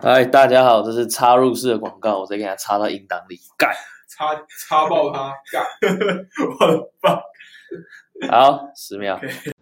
嗨，大家好，这是插入式的广告，我再给它插到音档里，干，插插爆它，干，我的妈！好，十秒。Okay.